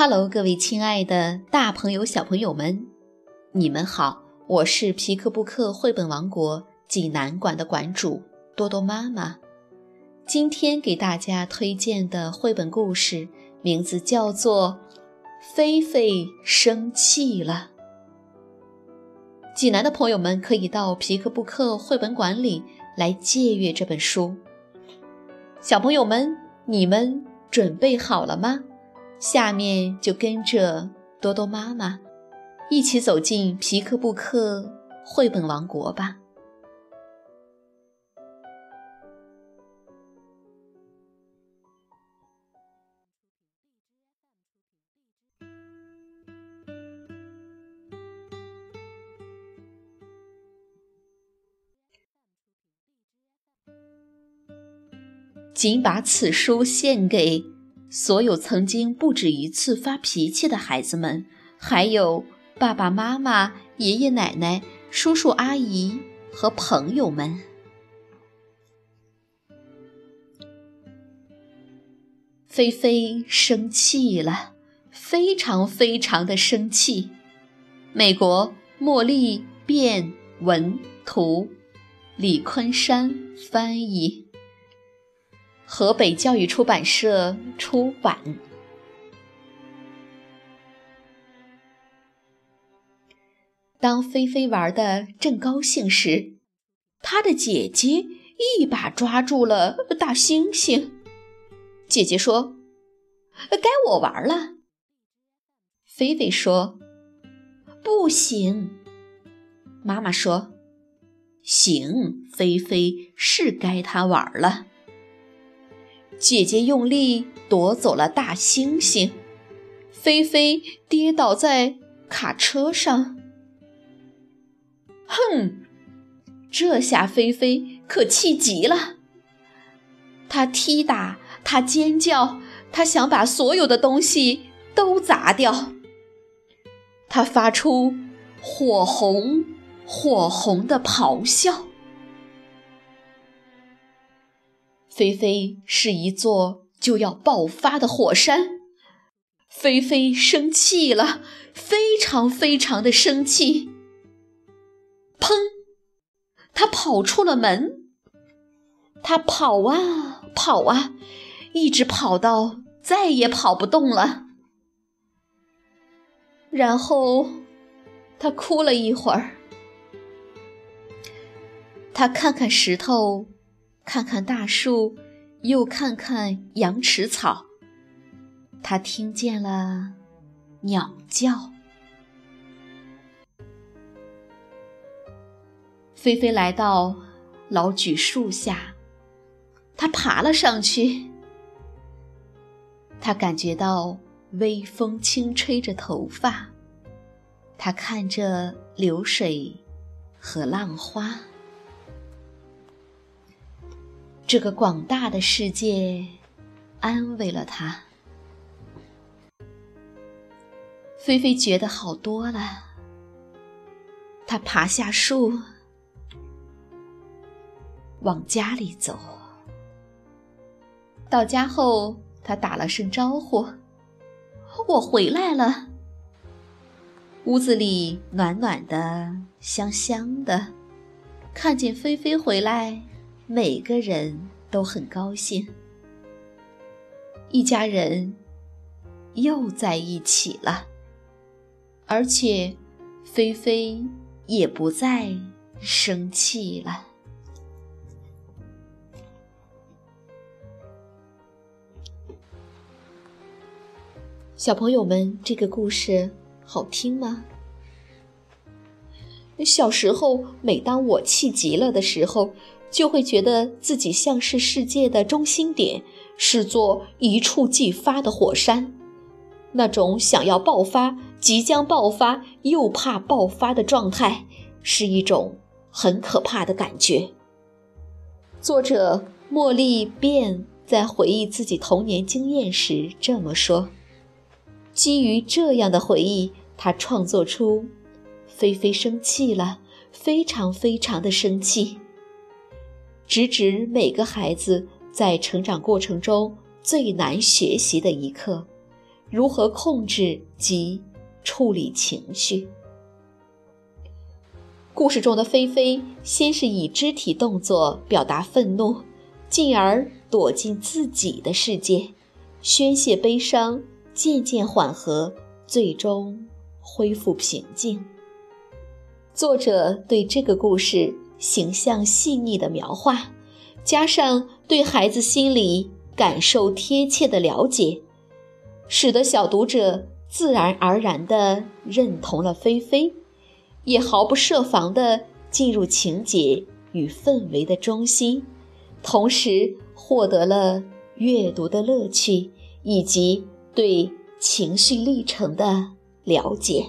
Hello，各位亲爱的大朋友、小朋友们，你们好！我是皮克布克绘本王国济南馆的馆主多多妈妈。今天给大家推荐的绘本故事名字叫做《菲菲生气了》。济南的朋友们可以到皮克布克绘本馆里来借阅这本书。小朋友们，你们准备好了吗？下面就跟着多多妈妈一起走进皮克布克绘本王国吧。仅把此书献给。所有曾经不止一次发脾气的孩子们，还有爸爸妈妈、爷爷奶奶、叔叔阿姨和朋友们，菲菲生气了，非常非常的生气。美国茉莉变文图，李昆山翻译。河北教育出版社出版。当菲菲玩的正高兴时，她的姐姐一把抓住了大猩猩。姐姐说：“该我玩了。”菲菲说：“不行。”妈妈说：“行，菲菲是该她玩了。”姐姐用力夺走了大猩猩，菲菲跌倒在卡车上。哼，这下菲菲可气极了。她踢打，她尖叫，她想把所有的东西都砸掉。她发出火红、火红的咆哮。菲菲是一座就要爆发的火山，菲菲生气了，非常非常的生气。砰！他跑出了门，他跑啊跑啊，一直跑到再也跑不动了。然后他哭了一会儿，他看看石头。看看大树，又看看羊齿草。他听见了鸟叫。菲菲来到老榉树下，他爬了上去。他感觉到微风轻吹着头发。他看着流水和浪花。这个广大的世界安慰了他，菲菲觉得好多了。他爬下树，往家里走。到家后，他打了声招呼：“我回来了。”屋子里暖暖的，香香的。看见菲菲回来。每个人都很高兴，一家人又在一起了，而且菲菲也不再生气了。小朋友们，这个故事好听吗？小时候，每当我气急了的时候，就会觉得自己像是世界的中心点，是座一触即发的火山。那种想要爆发、即将爆发又怕爆发的状态，是一种很可怕的感觉。作者茉莉便在回忆自己童年经验时这么说。基于这样的回忆，他创作出《菲菲生气了》，非常非常的生气。直指每个孩子在成长过程中最难学习的一课，如何控制及处理情绪。故事中的菲菲先是以肢体动作表达愤怒，进而躲进自己的世界，宣泄悲伤，渐渐缓和，最终恢复平静。作者对这个故事形象细腻的描画，加上对孩子心理感受贴切的了解，使得小读者自然而然地认同了菲菲。也毫不设防地进入情节与氛围的中心，同时获得了阅读的乐趣以及对情绪历程的了解。